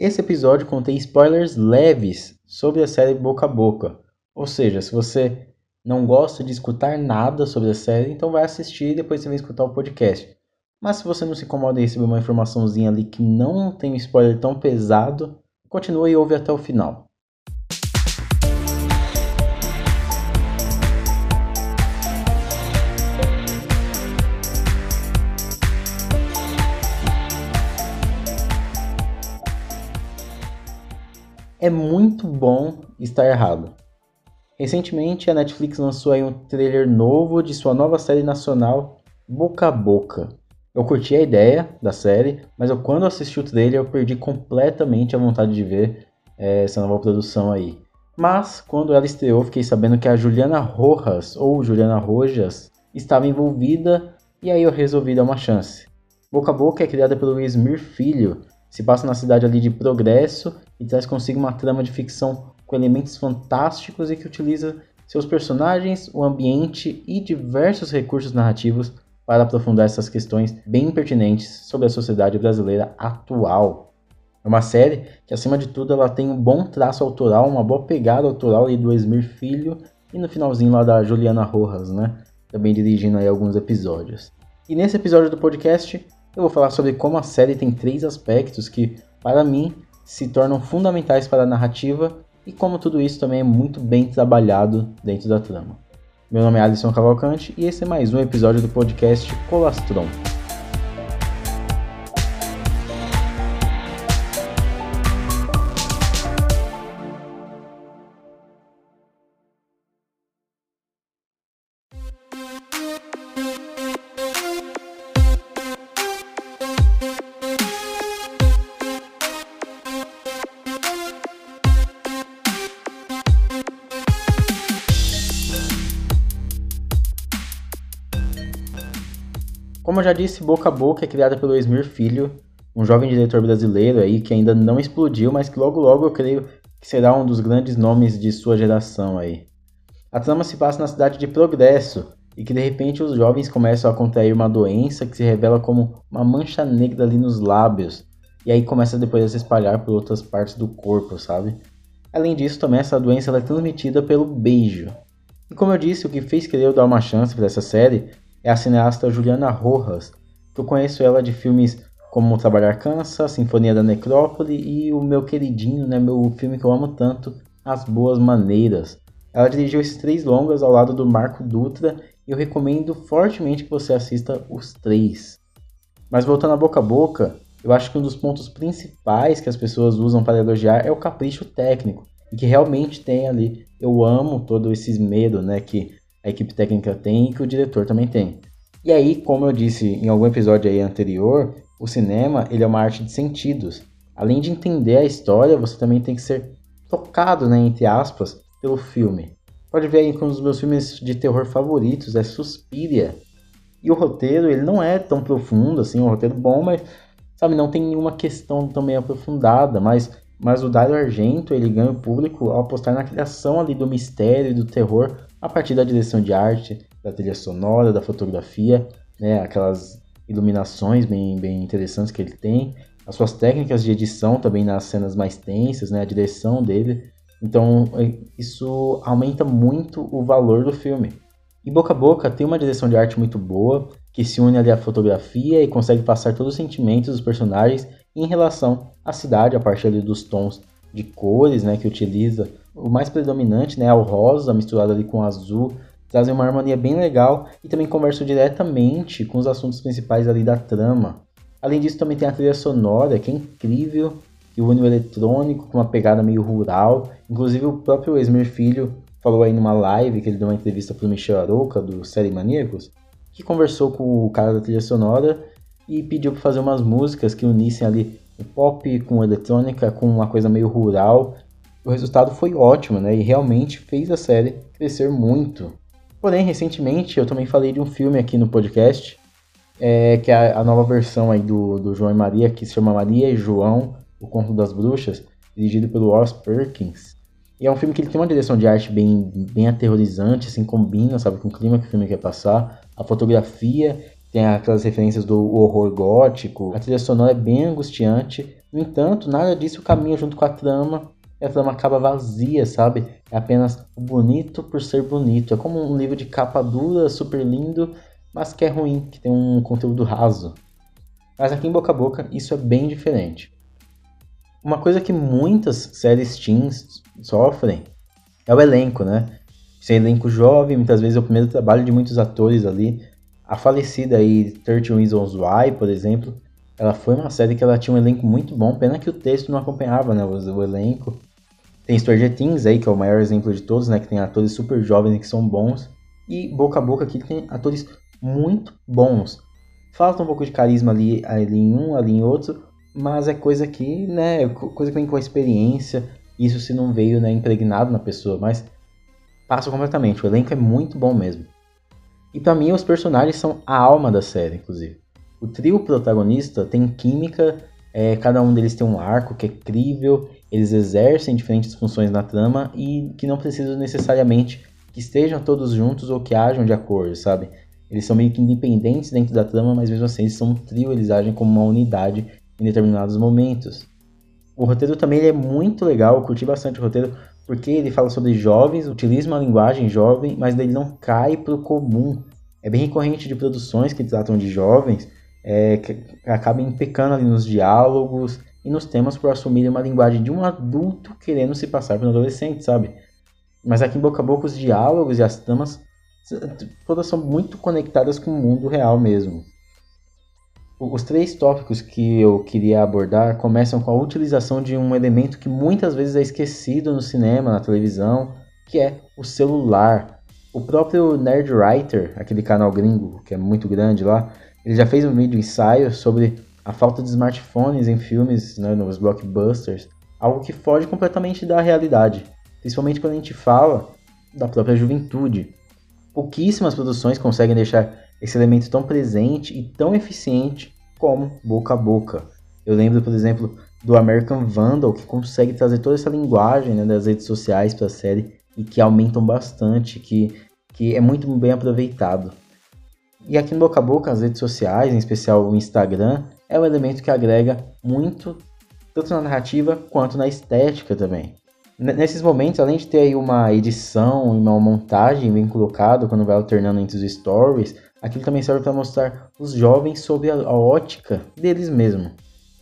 Esse episódio contém spoilers leves sobre a série Boca a Boca. Ou seja, se você não gosta de escutar nada sobre a série, então vai assistir e depois você vai escutar o podcast. Mas se você não se incomoda em receber uma informaçãozinha ali que não tem um spoiler tão pesado, continue e ouve até o final. É muito bom estar errado. Recentemente a Netflix lançou aí um trailer novo de sua nova série nacional Boca a Boca. Eu curti a ideia da série, mas eu, quando assisti o trailer eu perdi completamente a vontade de ver é, essa nova produção aí. Mas quando ela estreou, fiquei sabendo que a Juliana Rojas, ou Juliana Rojas, estava envolvida e aí eu resolvi dar uma chance. Boca a Boca é criada pelo Esmir Filho, se passa na cidade ali de Progresso e traz consigo uma trama de ficção com elementos fantásticos e que utiliza seus personagens, o ambiente e diversos recursos narrativos para aprofundar essas questões bem pertinentes sobre a sociedade brasileira atual. É uma série que, acima de tudo, ela tem um bom traço autoral, uma boa pegada autoral ali do Esmir Filho e no finalzinho lá da Juliana Rojas, né? Também dirigindo aí alguns episódios. E nesse episódio do podcast, eu vou falar sobre como a série tem três aspectos que, para mim, se tornam fundamentais para a narrativa e como tudo isso também é muito bem trabalhado dentro da trama. Meu nome é Alisson Cavalcante e esse é mais um episódio do podcast Colastron. Como eu já disse, Boca a Boca é criada pelo Esmir Filho, um jovem diretor brasileiro aí que ainda não explodiu, mas que logo logo eu creio que será um dos grandes nomes de sua geração aí. A trama se passa na cidade de Progresso e que de repente os jovens começam a contrair uma doença que se revela como uma mancha negra ali nos lábios e aí começa depois a se espalhar por outras partes do corpo, sabe? Além disso, também essa doença é transmitida pelo beijo. E como eu disse, o que fez querer eu dar uma chance para essa série é a cineasta Juliana Rojas, que eu conheço ela de filmes como Trabalhar Cansa, Sinfonia da Necrópole e o meu queridinho, né, meu filme que eu amo tanto, As Boas Maneiras. Ela dirigiu esses três longas ao lado do Marco Dutra e eu recomendo fortemente que você assista os três. Mas voltando a boca a boca, eu acho que um dos pontos principais que as pessoas usam para elogiar é o capricho técnico, e que realmente tem ali. Eu amo todo esse medo, né, que a equipe técnica tem e que o diretor também tem. E aí, como eu disse em algum episódio aí anterior, o cinema ele é uma arte de sentidos. Além de entender a história, você também tem que ser tocado, né, entre aspas, pelo filme. Pode ver aí que um dos meus filmes de terror favoritos é Suspiria. E o roteiro, ele não é tão profundo assim, um roteiro bom, mas sabe, não tem nenhuma questão também aprofundada, mas mas o Dario Argento, ele ganha o público ao apostar na criação ali do mistério e do terror a partir da direção de arte, da trilha sonora, da fotografia, né, aquelas iluminações bem, bem interessantes que ele tem, as suas técnicas de edição também nas cenas mais tensas, né, a direção dele. Então, é, isso aumenta muito o valor do filme. E Boca a Boca tem uma direção de arte muito boa, que se une ali à fotografia e consegue passar todos os sentimentos dos personagens em relação à cidade, a partir ali dos tons de cores né, que utiliza o mais predominante né, é o rosa misturado ali com o azul, trazem uma harmonia bem legal e também conversam diretamente com os assuntos principais ali da trama. Além disso, também tem a trilha sonora, que é incrível, que une o eletrônico com uma pegada meio rural. Inclusive, o próprio Esmer Filho falou aí numa live, que ele deu uma entrevista para o Michel Aroca, do Série Maníacos, que conversou com o cara da trilha sonora e pediu para fazer umas músicas que unissem ali o pop com eletrônica, com uma coisa meio rural o resultado foi ótimo, né? E realmente fez a série crescer muito. Porém, recentemente eu também falei de um filme aqui no podcast, é, que é a nova versão aí do, do João e Maria, que se chama Maria e João, O Conto das Bruxas, dirigido pelo Ross Perkins. E é um filme que ele tem uma direção de arte bem, bem aterrorizante, assim, combina, sabe, com o clima que o filme quer passar. A fotografia tem aquelas referências do horror gótico. A trilha sonora é bem angustiante, No entanto, nada disso caminha junto com a trama e a trama acaba vazia, sabe? É apenas bonito por ser bonito. É como um livro de capa dura, super lindo, mas que é ruim, que tem um conteúdo raso. Mas aqui em Boca a Boca isso é bem diferente. Uma coisa que muitas séries teens sofrem é o elenco, né? Esse elenco jovem, muitas vezes é o primeiro trabalho de muitos atores ali. A falecida aí 13 Reasons Why, por exemplo, ela foi uma série que ela tinha um elenco muito bom, pena que o texto não acompanhava, né, o, o elenco. Tem Stranger Things aí, que é o maior exemplo de todos, né, que tem atores super jovens que são bons. E Boca a Boca aqui tem atores muito bons. Falta um pouco de carisma ali, ali em um, ali em outro, mas é coisa que, né, coisa que vem com a experiência, isso se não veio, né, impregnado na pessoa, mas passa completamente, o elenco é muito bom mesmo. E para mim os personagens são a alma da série, inclusive. O trio protagonista tem química, é, cada um deles tem um arco que é crível, eles exercem diferentes funções na trama e que não precisam necessariamente que estejam todos juntos ou que hajam de acordo, sabe? Eles são meio que independentes dentro da trama, mas mesmo assim eles são um trio, eles agem como uma unidade em determinados momentos. O roteiro também é muito legal, eu curti bastante o roteiro, porque ele fala sobre jovens, utiliza uma linguagem jovem, mas ele não cai para o comum. É bem recorrente de produções que tratam de jovens, é, que acabam pecando ali nos diálogos e nos temas por assumir uma linguagem de um adulto querendo se passar por um adolescente, sabe? Mas aqui em Boca a Boca os diálogos e as tramas todas são muito conectadas com o mundo real mesmo. Os três tópicos que eu queria abordar começam com a utilização de um elemento que muitas vezes é esquecido no cinema, na televisão, que é o celular. O próprio Nerd Writer, aquele canal gringo que é muito grande lá, ele já fez um vídeo ensaio sobre a falta de smartphones em filmes, né, nos blockbusters, algo que foge completamente da realidade, principalmente quando a gente fala da própria juventude. Pouquíssimas produções conseguem deixar esse elemento tão presente e tão eficiente como boca a boca. Eu lembro, por exemplo, do American Vandal, que consegue trazer toda essa linguagem né, das redes sociais para a série e que aumentam bastante, que, que é muito bem aproveitado. E aqui no Boca a Boca, as redes sociais, em especial o Instagram, é um elemento que agrega muito, tanto na narrativa quanto na estética também. Nesses momentos, além de ter aí uma edição e uma montagem bem colocado, quando vai alternando entre os stories, aquilo também serve para mostrar os jovens sob a, a ótica deles mesmos.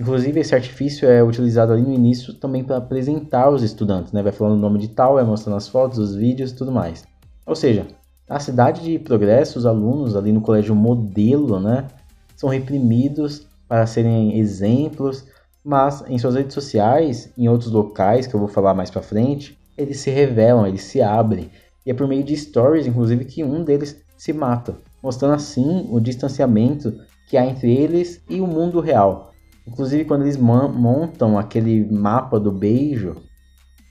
Inclusive, esse artifício é utilizado ali no início também para apresentar os estudantes, né? Vai falando o nome de tal, vai mostrando as fotos, os vídeos tudo mais. Ou seja, na cidade de progresso, os alunos ali no colégio modelo, né, são reprimidos para serem exemplos, mas em suas redes sociais, em outros locais que eu vou falar mais para frente, eles se revelam, eles se abrem. E é por meio de stories, inclusive, que um deles se mata, mostrando assim o distanciamento que há entre eles e o mundo real. Inclusive, quando eles montam aquele mapa do beijo,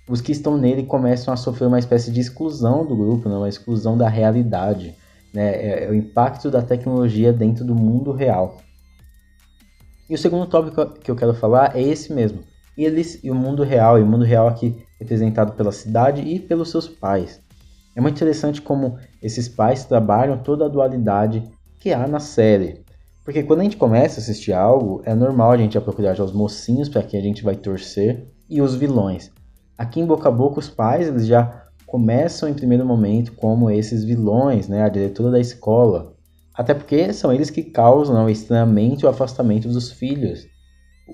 os que estão nele começam a sofrer uma espécie de exclusão do grupo, né? uma exclusão da realidade. Né? É, é o impacto da tecnologia dentro do mundo real. E o segundo tópico que eu quero falar é esse mesmo. Eles e o mundo real, e o mundo real aqui representado pela cidade e pelos seus pais. É muito interessante como esses pais trabalham toda a dualidade que há na série. Porque quando a gente começa a assistir algo, é normal a gente procurar já os mocinhos para quem a gente vai torcer e os vilões. Aqui em Boca a Boca, os pais eles já começam em primeiro momento como esses vilões, né? A diretora da escola. Até porque são eles que causam né, o estranhamento e o afastamento dos filhos.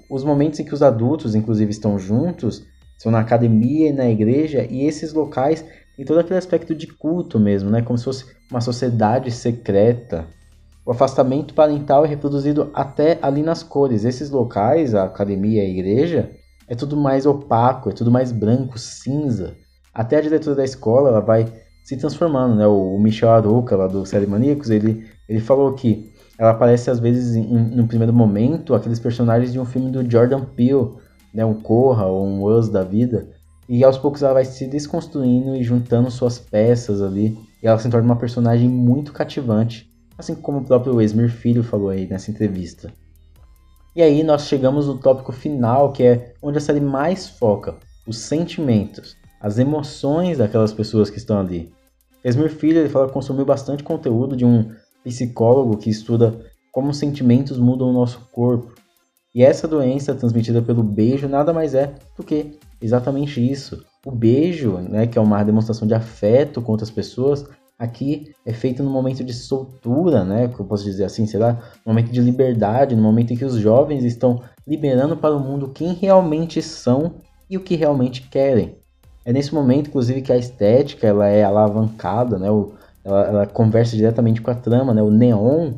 Os momentos em que os adultos, inclusive, estão juntos são na academia e na igreja, e esses locais têm todo aquele aspecto de culto mesmo, né? Como se fosse uma sociedade secreta. O afastamento parental é reproduzido até ali nas cores. Esses locais, a academia e a igreja, é tudo mais opaco, é tudo mais branco, cinza. Até a diretora da escola ela vai se transformando, né? O, Michel Arouca, lá do Série Maníacos, ele, ele falou que ela aparece às vezes em, no primeiro momento aqueles personagens de um filme do Jordan Peele, né? Um Corra ou um Us da vida. E aos poucos ela vai se desconstruindo e juntando suas peças ali. E ela se torna uma personagem muito cativante. Assim como o próprio Esmir Filho falou aí nessa entrevista. E aí nós chegamos no tópico final, que é onde a série mais foca, os sentimentos, as emoções daquelas pessoas que estão ali. Esmer Filho ele fala que consumiu bastante conteúdo de um psicólogo que estuda como os sentimentos mudam o nosso corpo. E E essa doença transmitida pelo beijo nada mais é do que exatamente isso. O beijo, né, que é uma demonstração de afeto com outras pessoas, aqui é feito no momento de soltura, né, que eu posso dizer assim, sei lá, no momento de liberdade, no momento em que os jovens estão liberando para o mundo quem realmente são e o que realmente querem. É nesse momento, inclusive, que a estética ela é alavancada, né, o, ela, ela conversa diretamente com a trama, né, o neon,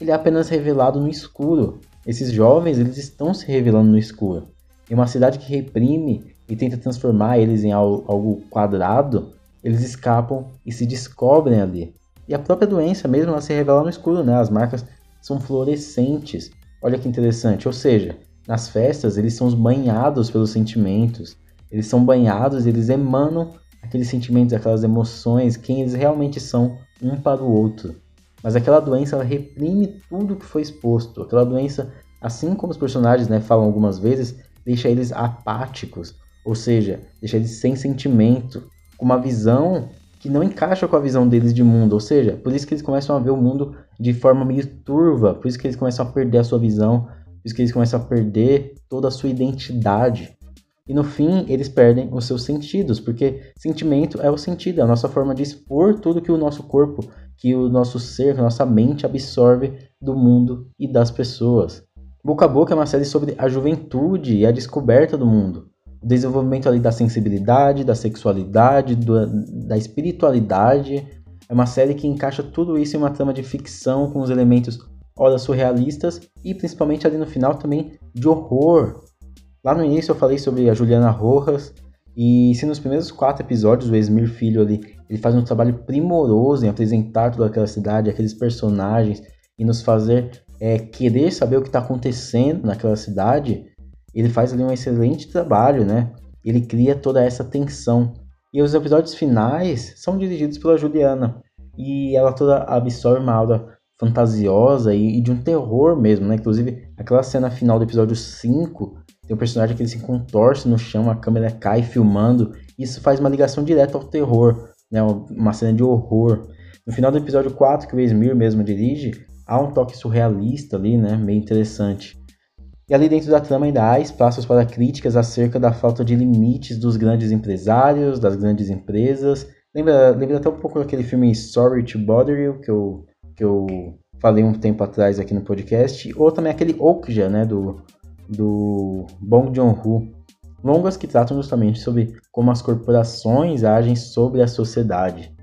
ele é apenas revelado no escuro. Esses jovens, eles estão se revelando no escuro. Em uma cidade que reprime e tenta transformar eles em algo quadrado, eles escapam e se descobrem ali. E a própria doença mesmo ela se revela no escuro, né? As marcas são fluorescentes. Olha que interessante. Ou seja, nas festas eles são banhados pelos sentimentos. Eles são banhados, eles emanam aqueles sentimentos, aquelas emoções, quem eles realmente são um para o outro. Mas aquela doença ela reprime tudo que foi exposto. Aquela doença, assim como os personagens né, falam algumas vezes, deixa eles apáticos, ou seja, deixa eles sem sentimento, com uma visão que não encaixa com a visão deles de mundo, ou seja, por isso que eles começam a ver o mundo de forma meio turva, por isso que eles começam a perder a sua visão, por isso que eles começam a perder toda a sua identidade. E no fim, eles perdem os seus sentidos, porque sentimento é o sentido, é a nossa forma de expor tudo que o nosso corpo, que o nosso ser, que a nossa mente absorve do mundo e das pessoas. Boca a Boca é uma série sobre a juventude e a descoberta do mundo o desenvolvimento ali da sensibilidade, da sexualidade, do, da espiritualidade. É uma série que encaixa tudo isso em uma trama de ficção com os elementos ora surrealistas e principalmente ali no final também de horror. Lá no início eu falei sobre a Juliana Rojas e se nos primeiros quatro episódios o Esmir Filho ali ele faz um trabalho primoroso em apresentar toda aquela cidade, aqueles personagens e nos fazer é, querer saber o que está acontecendo naquela cidade, ele faz ali um excelente trabalho, né? Ele cria toda essa tensão. E os episódios finais são dirigidos pela Juliana. E ela toda absorve uma aura fantasiosa e, e, de um terror mesmo, né? Inclusive, aquela cena final do episódio 5, tem um personagem que ele se contorce no chão, a câmera cai filmando. Isso faz uma ligação direta ao terror, né? Uma cena de horror. No final do episódio 4, que o Esmir mesmo dirige, há um toque surrealista ali, né? Meio interessante. E ali dentro da trama ainda há espaços para críticas acerca da falta de limites dos grandes empresários, das grandes empresas. Lembra, lembra até um pouco daquele filme Sorry to Bother You, que eu, que eu falei um tempo atrás aqui no podcast. Ou também aquele Okja, né, do, do Bong Joon-ho. Longas que tratam justamente sobre como as corporações agem sobre a sociedade.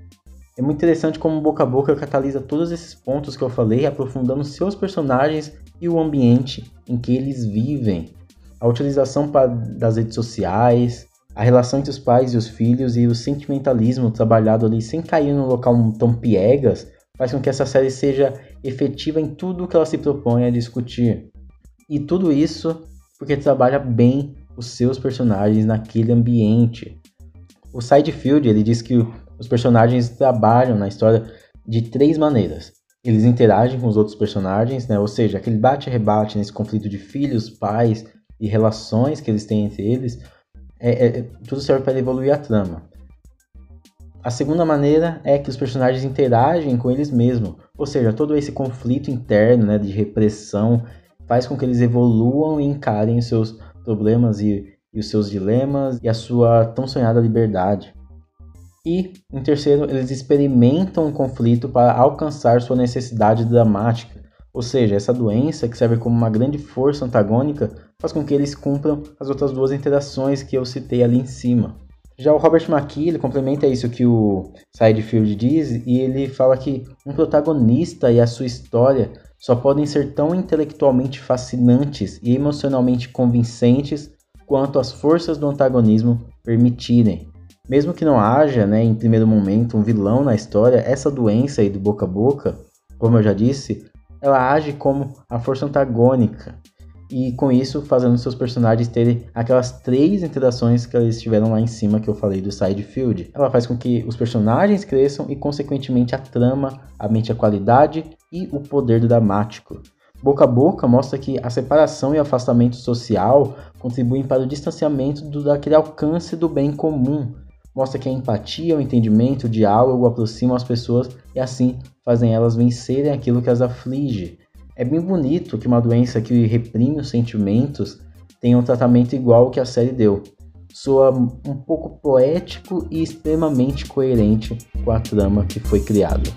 É muito interessante como Boca a Boca catalisa todos esses pontos que eu falei, aprofundando seus personagens e o ambiente em que eles vivem. A utilização das redes sociais, a relação entre os pais e os filhos e o sentimentalismo trabalhado ali sem cair no local tão piegas faz com que essa série seja efetiva em tudo que ela se propõe a discutir. E tudo isso porque trabalha bem os seus personagens naquele ambiente. O Sidefield ele diz que os personagens trabalham na história de três maneiras eles interagem com os outros personagens, né? Ou seja, aquele bate-rebate nesse conflito de filhos, pais e relações que eles têm entre eles, é, é, tudo serve para evoluir a trama. A segunda maneira é que os personagens interagem com eles mesmos, ou seja, todo esse conflito interno, né, de repressão, faz com que eles evoluam e encarem os seus problemas e, e os seus dilemas e a sua tão sonhada liberdade. E, em terceiro, eles experimentam um conflito para alcançar sua necessidade dramática. Ou seja, essa doença, que serve como uma grande força antagônica, faz com que eles cumpram as outras duas interações que eu citei ali em cima. Já o Robert McKee, ele complementa isso que o Sidefield diz, e ele fala que um protagonista e a sua história só podem ser tão intelectualmente fascinantes e emocionalmente convincentes quanto as forças do antagonismo permitirem. Mesmo que não haja, né, em primeiro momento, um vilão na história, essa doença aí do boca a boca, como eu já disse, ela age como a força antagônica. E com isso, fazendo seus personagens terem aquelas três interações que eles tiveram lá em cima que eu falei do side field. Ela faz com que os personagens cresçam e, consequentemente, a trama, a a qualidade e o poder dramático. Boca a Boca mostra que a separação e afastamento social contribuem para o distanciamento do, daquele alcance do bem comum, mostra que a empatia, o entendimento, o diálogo aproximam as pessoas e assim fazem elas vencerem aquilo que as aflige. É bem bonito que uma doença que reprime os sentimentos tenha um tratamento igual que a série deu. Soa um pouco poético e extremamente coerente com a trama que foi criada.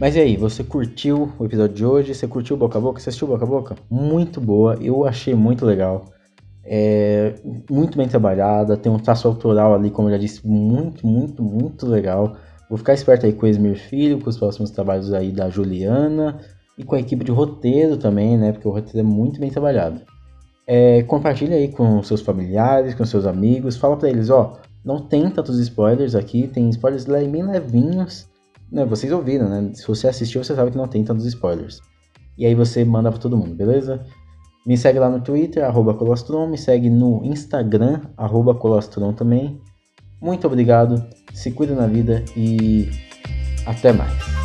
Mas e aí, você curtiu o episódio de hoje? Você curtiu Boca a Boca? Você assistiu Boca a Boca? Muito boa, eu achei muito legal. É muito bem trabalhada, tem um traço autoral ali, como eu já disse, muito, muito, muito legal. Vou ficar esperto aí com o Esmir Filho, com os próximos trabalhos aí da Juliana e com a equipe de roteiro também, né? Porque o roteiro é muito bem trabalhado. É, compartilha aí com seus familiares, com seus amigos, fala para eles, ó, não tem tantos spoilers aqui, tem spoilers bem levinhos, né, vocês ouviram, né? Se você assistiu, você sabe que não tem tantos spoilers. E aí você manda para todo mundo, beleza? Me segue lá no Twitter, arroba Colostron, me segue no Instagram, arroba Colostron também. Muito obrigado, se cuida na vida e até mais.